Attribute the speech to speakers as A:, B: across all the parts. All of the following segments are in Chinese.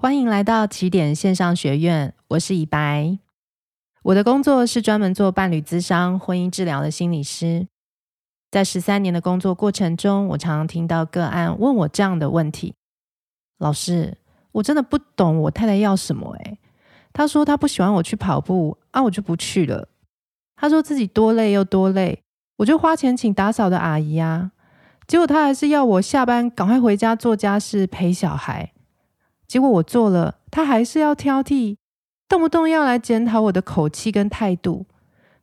A: 欢迎来到起点线上学院，我是以白。我的工作是专门做伴侣咨商、婚姻治疗的心理师。在十三年的工作过程中，我常常听到个案问我这样的问题：老师，我真的不懂我太太要什么诶。她说她不喜欢我去跑步，啊，我就不去了。她说自己多累又多累，我就花钱请打扫的阿姨啊，结果她还是要我下班赶快回家做家事陪小孩。结果我做了，他还是要挑剔，动不动要来检讨我的口气跟态度。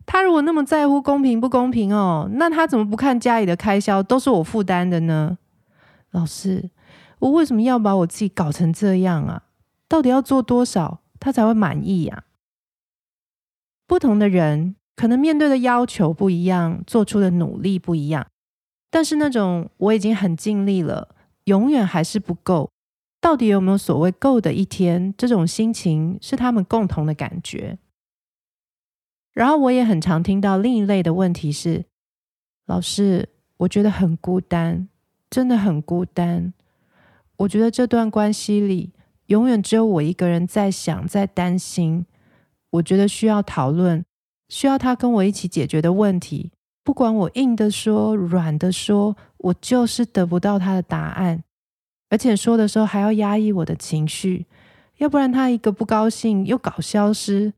A: 他如果那么在乎公平不公平哦，那他怎么不看家里的开销都是我负担的呢？老师，我为什么要把我自己搞成这样啊？到底要做多少他才会满意呀？不同的人可能面对的要求不一样，做出的努力不一样，但是那种我已经很尽力了，永远还是不够。到底有没有所谓够的一天？这种心情是他们共同的感觉。然后我也很常听到另一类的问题是：老师，我觉得很孤单，真的很孤单。我觉得这段关系里永远只有我一个人在想，在担心。我觉得需要讨论，需要他跟我一起解决的问题。不管我硬的说，软的说，我就是得不到他的答案。而且说的时候还要压抑我的情绪，要不然他一个不高兴又搞消失，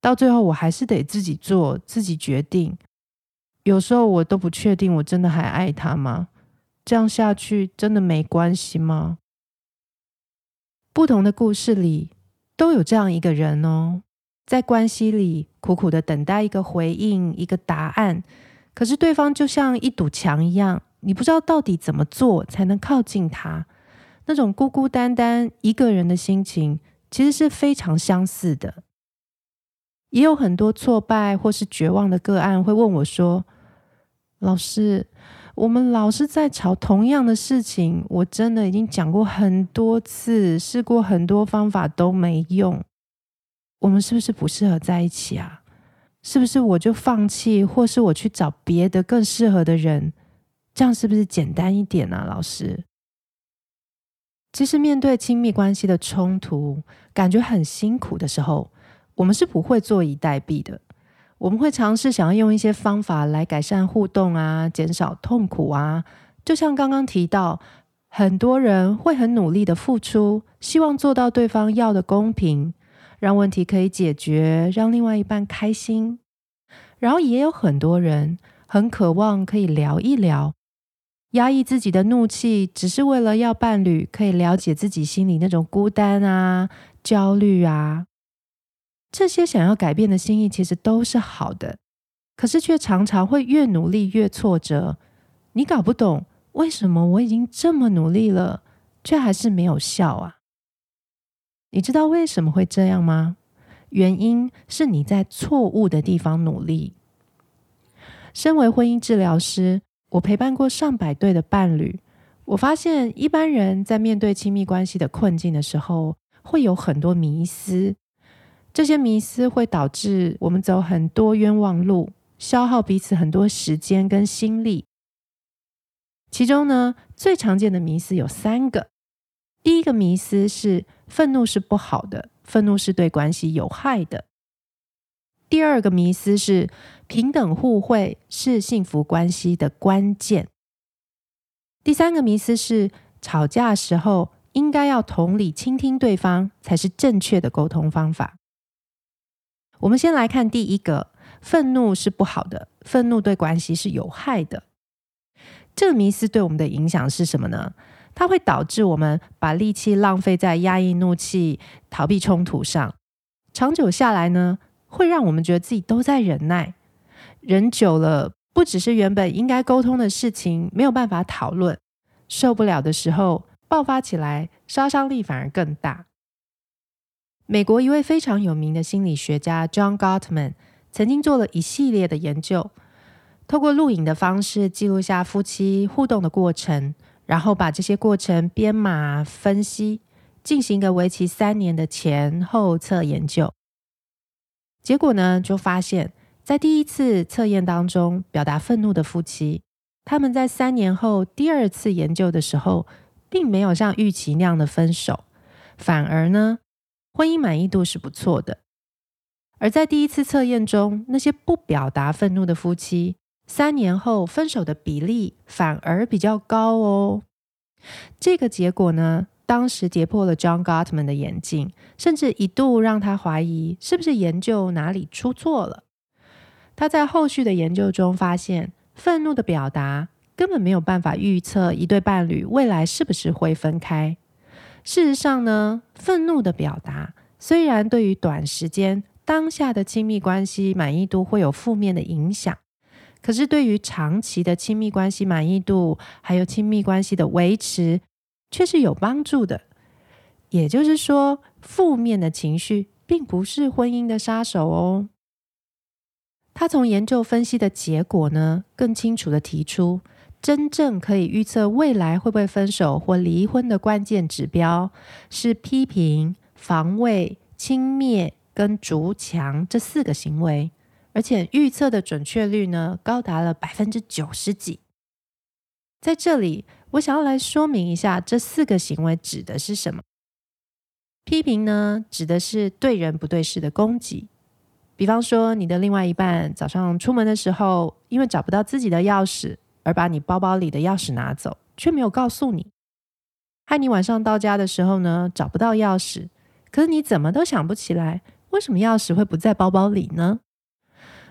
A: 到最后我还是得自己做，自己决定。有时候我都不确定我真的还爱他吗？这样下去真的没关系吗？不同的故事里都有这样一个人哦，在关系里苦苦的等待一个回应，一个答案，可是对方就像一堵墙一样，你不知道到底怎么做才能靠近他。那种孤孤单单一个人的心情，其实是非常相似的。也有很多挫败或是绝望的个案会问我说：“老师，我们老是在吵同样的事情，我真的已经讲过很多次，试过很多方法都没用。我们是不是不适合在一起啊？是不是我就放弃，或是我去找别的更适合的人？这样是不是简单一点啊，老师？”其实，面对亲密关系的冲突，感觉很辛苦的时候，我们是不会坐以待毙的。我们会尝试想要用一些方法来改善互动啊，减少痛苦啊。就像刚刚提到，很多人会很努力的付出，希望做到对方要的公平，让问题可以解决，让另外一半开心。然后也有很多人很渴望可以聊一聊。压抑自己的怒气，只是为了要伴侣可以了解自己心里那种孤单啊、焦虑啊。这些想要改变的心意，其实都是好的，可是却常常会越努力越挫折。你搞不懂为什么我已经这么努力了，却还是没有效啊？你知道为什么会这样吗？原因是你在错误的地方努力。身为婚姻治疗师。我陪伴过上百对的伴侣，我发现一般人在面对亲密关系的困境的时候，会有很多迷思。这些迷思会导致我们走很多冤枉路，消耗彼此很多时间跟心力。其中呢，最常见的迷思有三个。第一个迷思是愤怒是不好的，愤怒是对关系有害的。第二个迷思是平等互惠是幸福关系的关键。第三个迷思是吵架时候应该要同理倾听对方才是正确的沟通方法。我们先来看第一个，愤怒是不好的，愤怒对关系是有害的。这个迷思对我们的影响是什么呢？它会导致我们把力气浪费在压抑怒气、逃避冲突上，长久下来呢，会让我们觉得自己都在忍耐，忍久了，不只是原本应该沟通的事情没有办法讨论，受不了的时候爆发起来，杀伤力反而更大。美国一位非常有名的心理学家 John Gottman 曾经做了一系列的研究，透过录影的方式记录下夫妻互动的过程，然后把这些过程编码分析，进行一个为期三年的前后测研究。结果呢，就发现，在第一次测验当中，表达愤怒的夫妻，他们在三年后第二次研究的时候，并没有像预期那样的分手，反而呢，婚姻满意度是不错的。而在第一次测验中，那些不表达愤怒的夫妻，三年后分手的比例反而比较高哦。这个结果呢，当时跌破了 John Gottman 的眼镜，甚至一度让他怀疑是不是研究哪里出错了。他在后续的研究中发现，愤怒的表达根本没有办法预测一对伴侣未来是不是会分开。事实上呢，愤怒的表达虽然对于短时间当下的亲密关系满意度会有负面的影响，可是对于长期的亲密关系满意度还有亲密关系的维持，却是有帮助的。也就是说，负面的情绪并不是婚姻的杀手哦。他从研究分析的结果呢，更清楚地提出，真正可以预测未来会不会分手或离婚的关键指标是批评、防卫、轻蔑跟筑墙这四个行为，而且预测的准确率呢，高达了百分之九十几。在这里，我想要来说明一下这四个行为指的是什么。批评呢，指的是对人不对事的攻击。比方说，你的另外一半早上出门的时候，因为找不到自己的钥匙，而把你包包里的钥匙拿走，却没有告诉你；害你晚上到家的时候呢，找不到钥匙，可是你怎么都想不起来，为什么钥匙会不在包包里呢？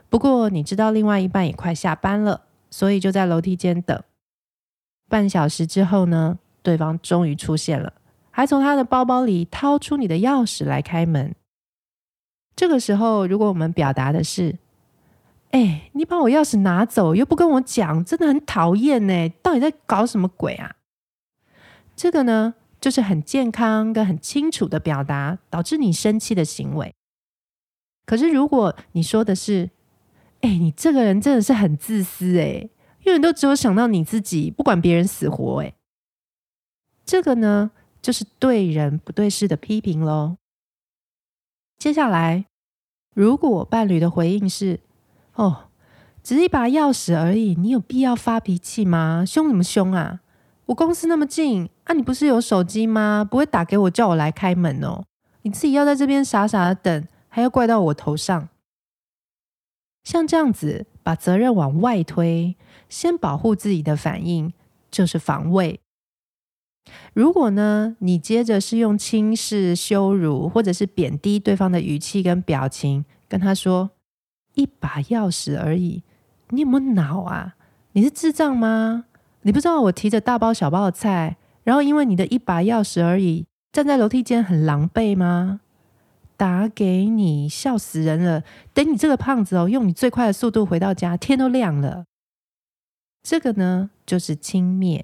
A: 不过你知道另外一半也快下班了，所以就在楼梯间等。半小时之后呢，对方终于出现了，还从他的包包里掏出你的钥匙来开门。这个时候，如果我们表达的是“哎，你把我钥匙拿走，又不跟我讲，真的很讨厌呢，到底在搞什么鬼啊？”这个呢，就是很健康跟很清楚的表达导致你生气的行为。可是，如果你说的是“哎，你这个人真的是很自私哎，永远都只有想到你自己，不管别人死活哎”，这个呢，就是对人不对事的批评喽。接下来。如果伴侣的回应是“哦，只是一把钥匙而已，你有必要发脾气吗？凶什么凶啊？我公司那么近啊，你不是有手机吗？不会打给我叫我来开门哦？你自己要在这边傻傻的等，还要怪到我头上？像这样子把责任往外推，先保护自己的反应就是防卫。如果呢，你接着是用轻视、羞辱或者是贬低对方的语气跟表情跟他说：“一把钥匙而已，你有没有脑啊？你是智障吗？你不知道我提着大包小包的菜，然后因为你的一把钥匙而已，站在楼梯间很狼狈吗？打给你，笑死人了！等你这个胖子哦，用你最快的速度回到家，天都亮了。这个呢，就是轻蔑。”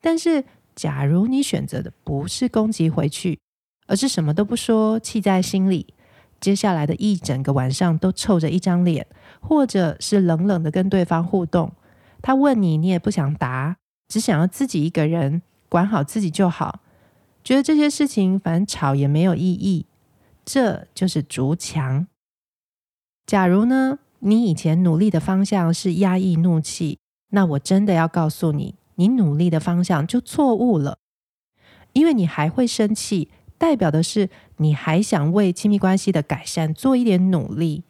A: 但是，假如你选择的不是攻击回去，而是什么都不说，气在心里，接下来的一整个晚上都臭着一张脸，或者是冷冷的跟对方互动，他问你，你也不想答，只想要自己一个人管好自己就好，觉得这些事情反正吵也没有意义，这就是筑墙。假如呢，你以前努力的方向是压抑怒气，那我真的要告诉你。你努力的方向就错误了，因为你还会生气，代表的是你还想为亲密关系的改善做一点努力。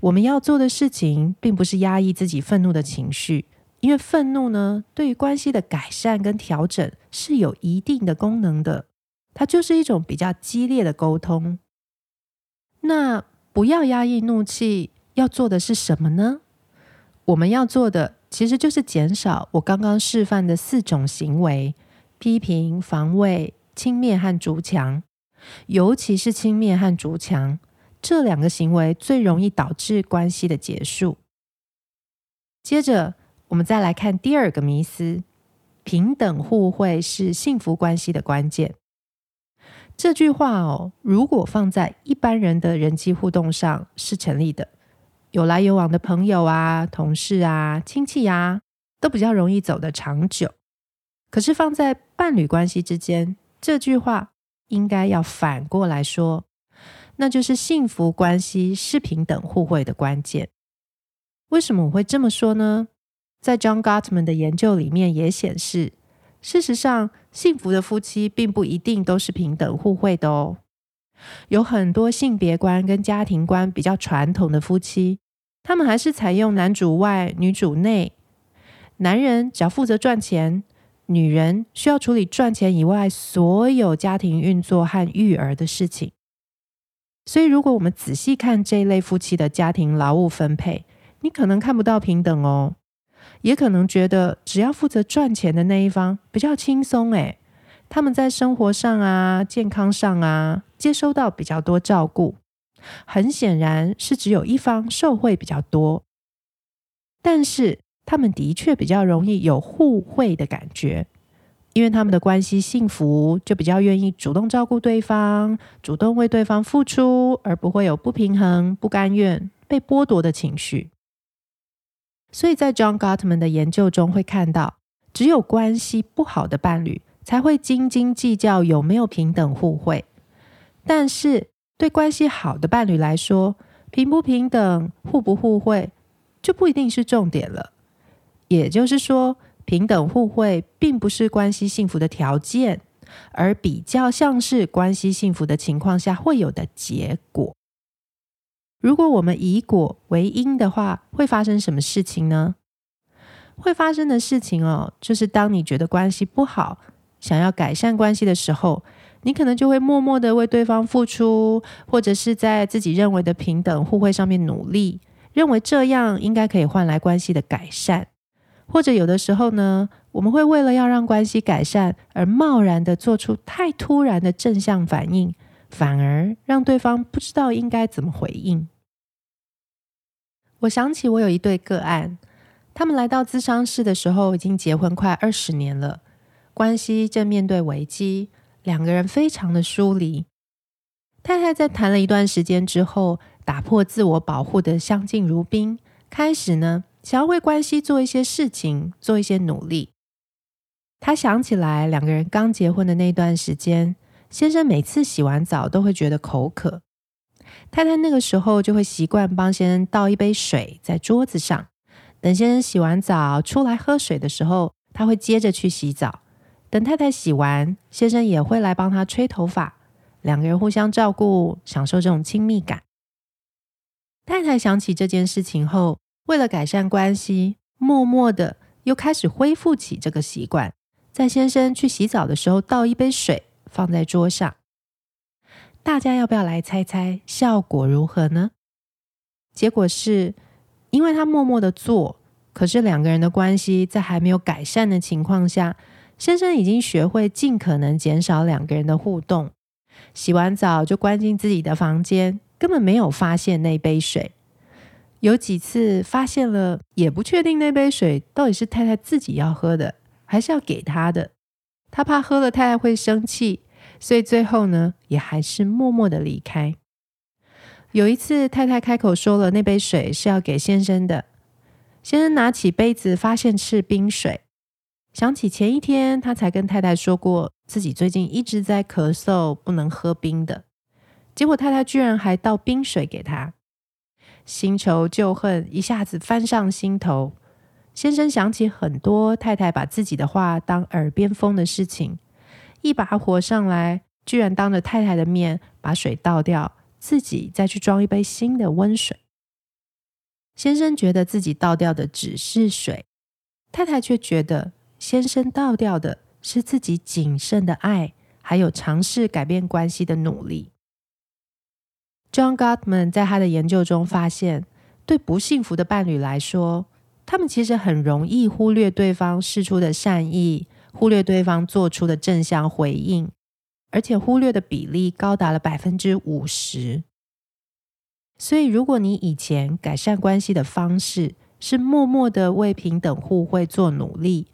A: 我们要做的事情，并不是压抑自己愤怒的情绪，因为愤怒呢，对于关系的改善跟调整是有一定的功能的，它就是一种比较激烈的沟通。那不要压抑怒气，要做的是什么呢？我们要做的。其实就是减少我刚刚示范的四种行为：批评、防卫、轻蔑和筑墙。尤其是轻蔑和筑墙这两个行为，最容易导致关系的结束。接着，我们再来看第二个迷思：平等互惠是幸福关系的关键。这句话哦，如果放在一般人的人际互动上是成立的。有来有往的朋友啊、同事啊、亲戚啊，都比较容易走得长久。可是放在伴侣关系之间，这句话应该要反过来说，那就是幸福关系是平等互惠的关键。为什么我会这么说呢？在 John Gottman 的研究里面也显示，事实上，幸福的夫妻并不一定都是平等互惠的哦。有很多性别观跟家庭观比较传统的夫妻，他们还是采用男主外女主内，男人只要负责赚钱，女人需要处理赚钱以外所有家庭运作和育儿的事情。所以，如果我们仔细看这一类夫妻的家庭劳务分配，你可能看不到平等哦。也可能觉得只要负责赚钱的那一方比较轻松诶，他们在生活上啊、健康上啊，接收到比较多照顾。很显然是只有一方受惠比较多，但是他们的确比较容易有互惠的感觉，因为他们的关系幸福，就比较愿意主动照顾对方，主动为对方付出，而不会有不平衡、不甘愿、被剥夺的情绪。所以在 John Gottman 的研究中会看到，只有关系不好的伴侣才会斤斤计较有没有平等互惠。但是对关系好的伴侣来说，平不平等、互不互惠就不一定是重点了。也就是说，平等互惠并不是关系幸福的条件，而比较像是关系幸福的情况下会有的结果。如果我们以果为因的话，会发生什么事情呢？会发生的事情哦，就是当你觉得关系不好，想要改善关系的时候，你可能就会默默的为对方付出，或者是在自己认为的平等互惠上面努力，认为这样应该可以换来关系的改善。或者有的时候呢，我们会为了要让关系改善而贸然的做出太突然的正向反应，反而让对方不知道应该怎么回应。我想起我有一对个案，他们来到咨商室的时候已经结婚快二十年了，关系正面对危机，两个人非常的疏离。太太在谈了一段时间之后，打破自我保护的相敬如宾，开始呢想要为关系做一些事情，做一些努力。她想起来两个人刚结婚的那段时间，先生每次洗完澡都会觉得口渴。太太那个时候就会习惯帮先生倒一杯水在桌子上，等先生洗完澡出来喝水的时候，他会接着去洗澡。等太太洗完，先生也会来帮她吹头发，两个人互相照顾，享受这种亲密感。太太想起这件事情后，为了改善关系，默默的又开始恢复起这个习惯，在先生去洗澡的时候倒一杯水放在桌上。大家要不要来猜猜效果如何呢？结果是，因为他默默的做，可是两个人的关系在还没有改善的情况下，先生已经学会尽可能减少两个人的互动，洗完澡就关进自己的房间，根本没有发现那杯水。有几次发现了，也不确定那杯水到底是太太自己要喝的，还是要给他的。他怕喝了太太会生气。所以最后呢，也还是默默的离开。有一次，太太开口说了那杯水是要给先生的，先生拿起杯子，发现是冰水，想起前一天他才跟太太说过自己最近一直在咳嗽，不能喝冰的，结果太太居然还倒冰水给他，新仇旧恨一下子翻上心头。先生想起很多太太把自己的话当耳边风的事情。一把火上来，居然当着太太的面把水倒掉，自己再去装一杯新的温水。先生觉得自己倒掉的只是水，太太却觉得先生倒掉的是自己仅剩的爱，还有尝试改变关系的努力。John Gottman 在他的研究中发现，对不幸福的伴侣来说，他们其实很容易忽略对方释出的善意。忽略对方做出的正向回应，而且忽略的比例高达了百分之五十。所以，如果你以前改善关系的方式是默默的为平等互惠做努力，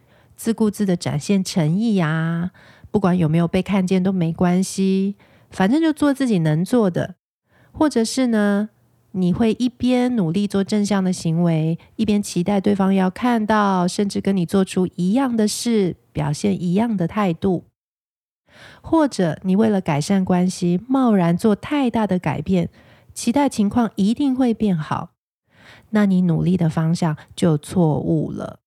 A: 自顾自的展现诚意呀，不管有没有被看见都没关系，反正就做自己能做的，或者是呢，你会一边努力做正向的行为，一边期待对方要看到，甚至跟你做出一样的事。表现一样的态度，或者你为了改善关系，贸然做太大的改变，期待情况一定会变好，那你努力的方向就错误了。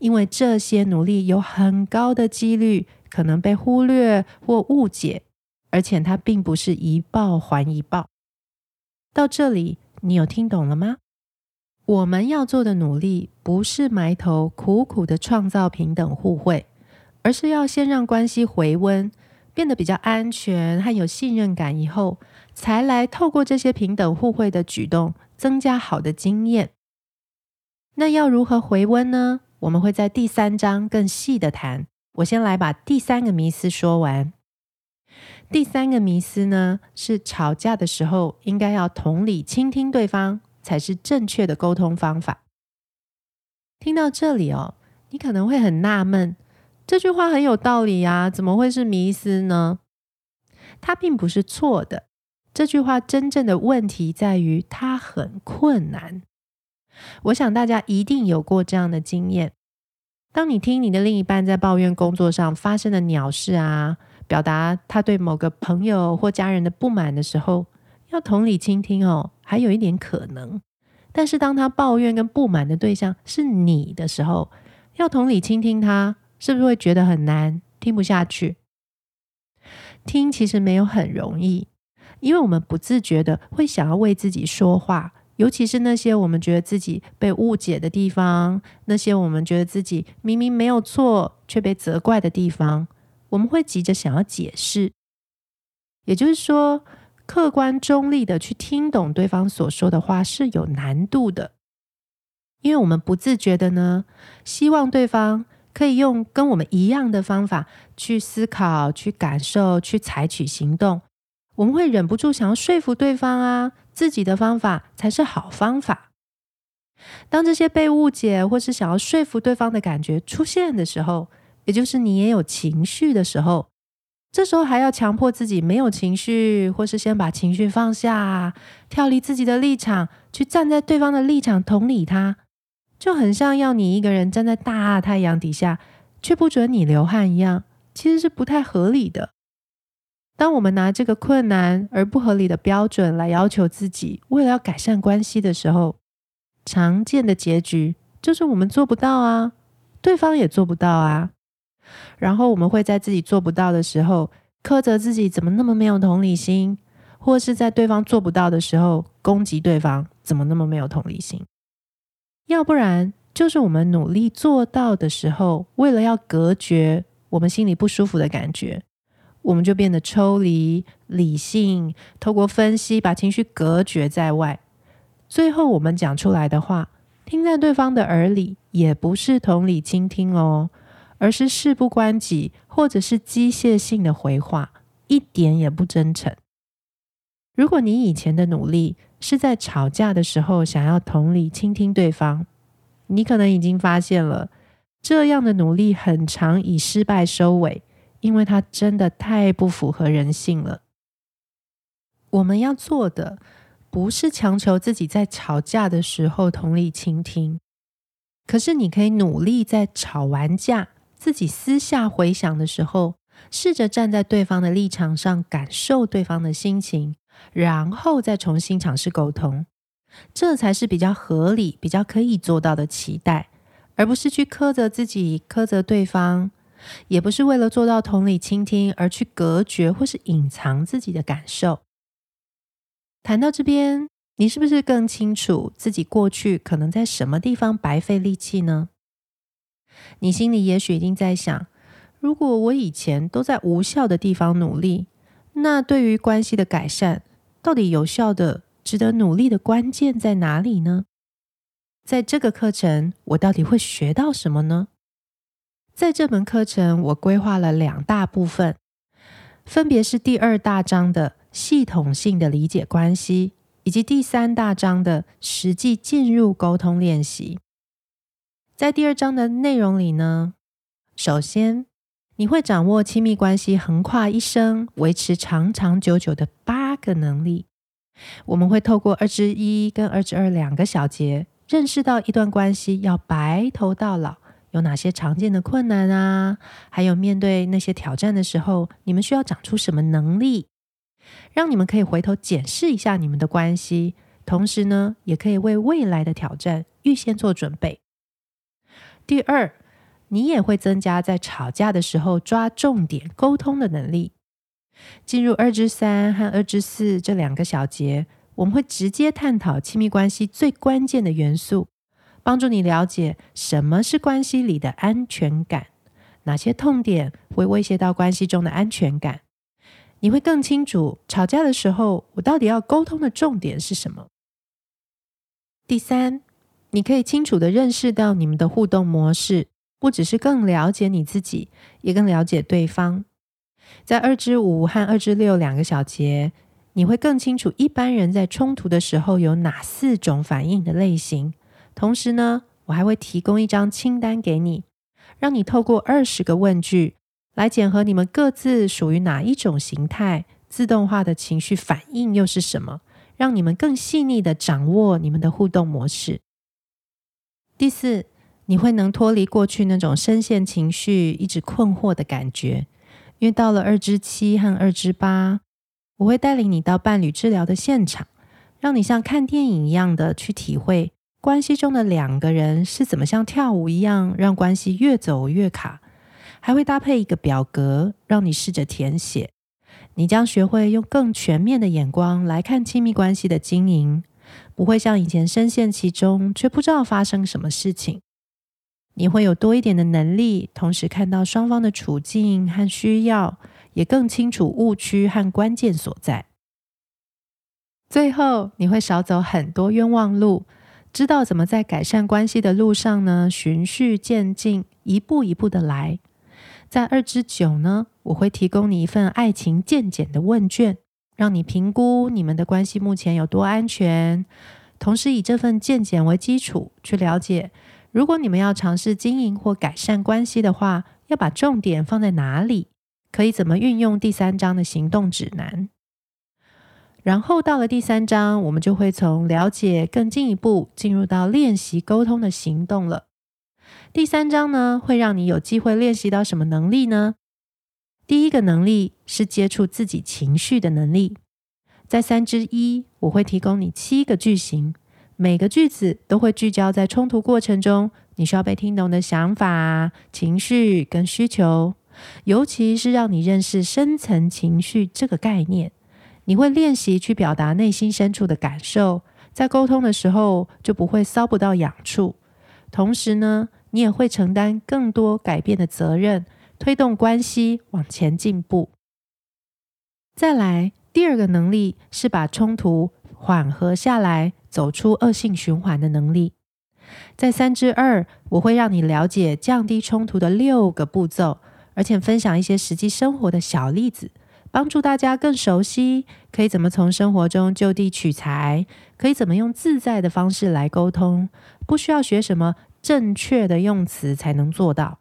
A: 因为这些努力有很高的几率可能被忽略或误解，而且它并不是一报还一报。到这里，你有听懂了吗？我们要做的努力，不是埋头苦苦的创造平等互惠，而是要先让关系回温，变得比较安全和有信任感，以后才来透过这些平等互惠的举动，增加好的经验。那要如何回温呢？我们会在第三章更细的谈。我先来把第三个迷思说完。第三个迷思呢，是吵架的时候应该要同理倾听对方。才是正确的沟通方法。听到这里哦，你可能会很纳闷，这句话很有道理呀，怎么会是迷思呢？它并不是错的。这句话真正的问题在于它很困难。我想大家一定有过这样的经验：当你听你的另一半在抱怨工作上发生的鸟事啊，表达他对某个朋友或家人的不满的时候，要同理倾听哦。还有一点可能，但是当他抱怨跟不满的对象是你的时候，要同理倾听他，是不是会觉得很难，听不下去？听其实没有很容易，因为我们不自觉的会想要为自己说话，尤其是那些我们觉得自己被误解的地方，那些我们觉得自己明明没有错却被责怪的地方，我们会急着想要解释。也就是说，客观中立的去听懂对方所说的话是有难度的，因为我们不自觉的呢，希望对方可以用跟我们一样的方法去思考、去感受、去采取行动。我们会忍不住想要说服对方啊，自己的方法才是好方法。当这些被误解或是想要说服对方的感觉出现的时候，也就是你也有情绪的时候。这时候还要强迫自己没有情绪，或是先把情绪放下，跳离自己的立场，去站在对方的立场同理他，就很像要你一个人站在大太阳底下，却不准你流汗一样，其实是不太合理的。当我们拿这个困难而不合理的标准来要求自己，为了要改善关系的时候，常见的结局就是我们做不到啊，对方也做不到啊。然后我们会在自己做不到的时候，苛责自己怎么那么没有同理心，或是在对方做不到的时候攻击对方怎么那么没有同理心。要不然就是我们努力做到的时候，为了要隔绝我们心里不舒服的感觉，我们就变得抽离、理性，透过分析把情绪隔绝在外。最后我们讲出来的话，听在对方的耳里，也不是同理倾听哦。而是事不关己，或者是机械性的回话，一点也不真诚。如果你以前的努力是在吵架的时候想要同理倾听对方，你可能已经发现了，这样的努力很常以失败收尾，因为它真的太不符合人性了。我们要做的不是强求自己在吵架的时候同理倾听，可是你可以努力在吵完架。自己私下回想的时候，试着站在对方的立场上，感受对方的心情，然后再重新尝试沟通，这才是比较合理、比较可以做到的期待，而不是去苛责自己、苛责对方，也不是为了做到同理倾听而去隔绝或是隐藏自己的感受。谈到这边，你是不是更清楚自己过去可能在什么地方白费力气呢？你心里也许已经在想，如果我以前都在无效的地方努力，那对于关系的改善，到底有效的、值得努力的关键在哪里呢？在这个课程，我到底会学到什么呢？在这门课程，我规划了两大部分，分别是第二大章的系统性的理解关系，以及第三大章的实际进入沟通练习。在第二章的内容里呢，首先你会掌握亲密关系横跨一生、维持长长久久的八个能力。我们会透过二之一跟二之二两个小节，认识到一段关系要白头到老有哪些常见的困难啊，还有面对那些挑战的时候，你们需要长出什么能力，让你们可以回头检视一下你们的关系，同时呢，也可以为未来的挑战预先做准备。第二，你也会增加在吵架的时候抓重点沟通的能力。进入二至三和二至四这两个小节，我们会直接探讨亲密关系最关键的元素，帮助你了解什么是关系里的安全感，哪些痛点会威胁到关系中的安全感。你会更清楚吵架的时候，我到底要沟通的重点是什么。第三，你可以清楚地认识到你们的互动模式，不只是更了解你自己，也更了解对方。在二至五和二至六两个小节，你会更清楚一般人在冲突的时候有哪四种反应的类型。同时呢，我还会提供一张清单给你，让你透过二十个问句。来检核你们各自属于哪一种形态，自动化的情绪反应又是什么，让你们更细腻地掌握你们的互动模式。第四，你会能脱离过去那种深陷情绪、一直困惑的感觉，因为到了二之七和二之八，我会带领你到伴侣治疗的现场，让你像看电影一样的去体会关系中的两个人是怎么像跳舞一样，让关系越走越卡。还会搭配一个表格，让你试着填写。你将学会用更全面的眼光来看亲密关系的经营，不会像以前深陷其中却不知道发生什么事情。你会有多一点的能力，同时看到双方的处境和需要，也更清楚误区和关键所在。最后，你会少走很多冤枉路，知道怎么在改善关系的路上呢，循序渐进，一步一步的来。在二之九呢，我会提供你一份爱情鉴检的问卷，让你评估你们的关系目前有多安全。同时以这份鉴检为基础，去了解如果你们要尝试经营或改善关系的话，要把重点放在哪里？可以怎么运用第三章的行动指南？然后到了第三章，我们就会从了解更进一步进入到练习沟通的行动了。第三章呢，会让你有机会练习到什么能力呢？第一个能力是接触自己情绪的能力。在三之一，我会提供你七个句型，每个句子都会聚焦在冲突过程中你需要被听懂的想法、情绪跟需求，尤其是让你认识深层情绪这个概念。你会练习去表达内心深处的感受，在沟通的时候就不会搔不到痒处。同时呢，你也会承担更多改变的责任，推动关系往前进步。再来，第二个能力是把冲突缓和下来，走出恶性循环的能力。在三之二，我会让你了解降低冲突的六个步骤，而且分享一些实际生活的小例子，帮助大家更熟悉可以怎么从生活中就地取材，可以怎么用自在的方式来沟通，不需要学什么。正确的用词才能做到。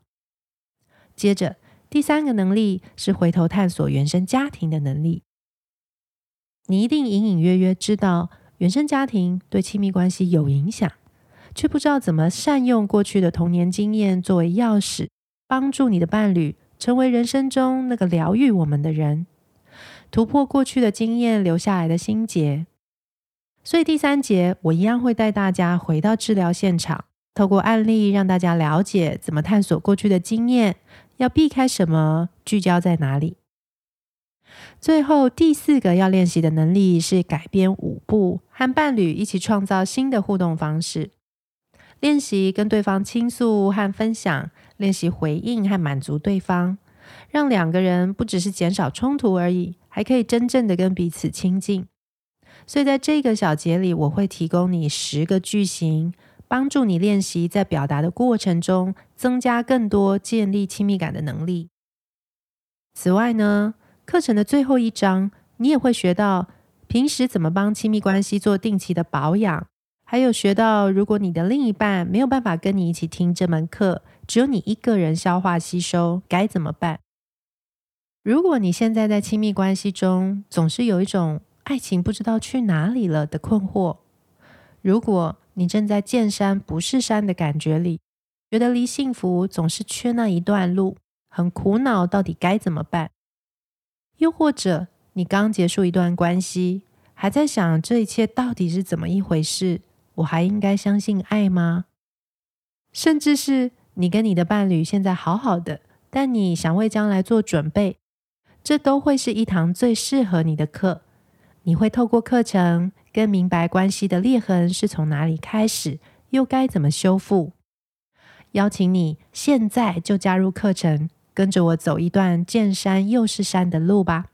A: 接着，第三个能力是回头探索原生家庭的能力。你一定隐隐约约知道原生家庭对亲密关系有影响，却不知道怎么善用过去的童年经验作为钥匙，帮助你的伴侣成为人生中那个疗愈我们的人，突破过去的经验留下来的心结。所以第三节，我一样会带大家回到治疗现场。透过案例让大家了解怎么探索过去的经验，要避开什么，聚焦在哪里。最后第四个要练习的能力是改编五步，和伴侣一起创造新的互动方式。练习跟对方倾诉和分享，练习回应和满足对方，让两个人不只是减少冲突而已，还可以真正的跟彼此亲近。所以在这个小节里，我会提供你十个句型。帮助你练习在表达的过程中增加更多建立亲密感的能力。此外呢，课程的最后一章，你也会学到平时怎么帮亲密关系做定期的保养，还有学到如果你的另一半没有办法跟你一起听这门课，只有你一个人消化吸收，该怎么办？如果你现在在亲密关系中总是有一种爱情不知道去哪里了的困惑，如果你正在见山不是山的感觉里，觉得离幸福总是缺那一段路，很苦恼，到底该怎么办？又或者你刚结束一段关系，还在想这一切到底是怎么一回事？我还应该相信爱吗？甚至是你跟你的伴侣现在好好的，但你想为将来做准备，这都会是一堂最适合你的课。你会透过课程更明白关系的裂痕是从哪里开始，又该怎么修复。邀请你现在就加入课程，跟着我走一段见山又是山的路吧。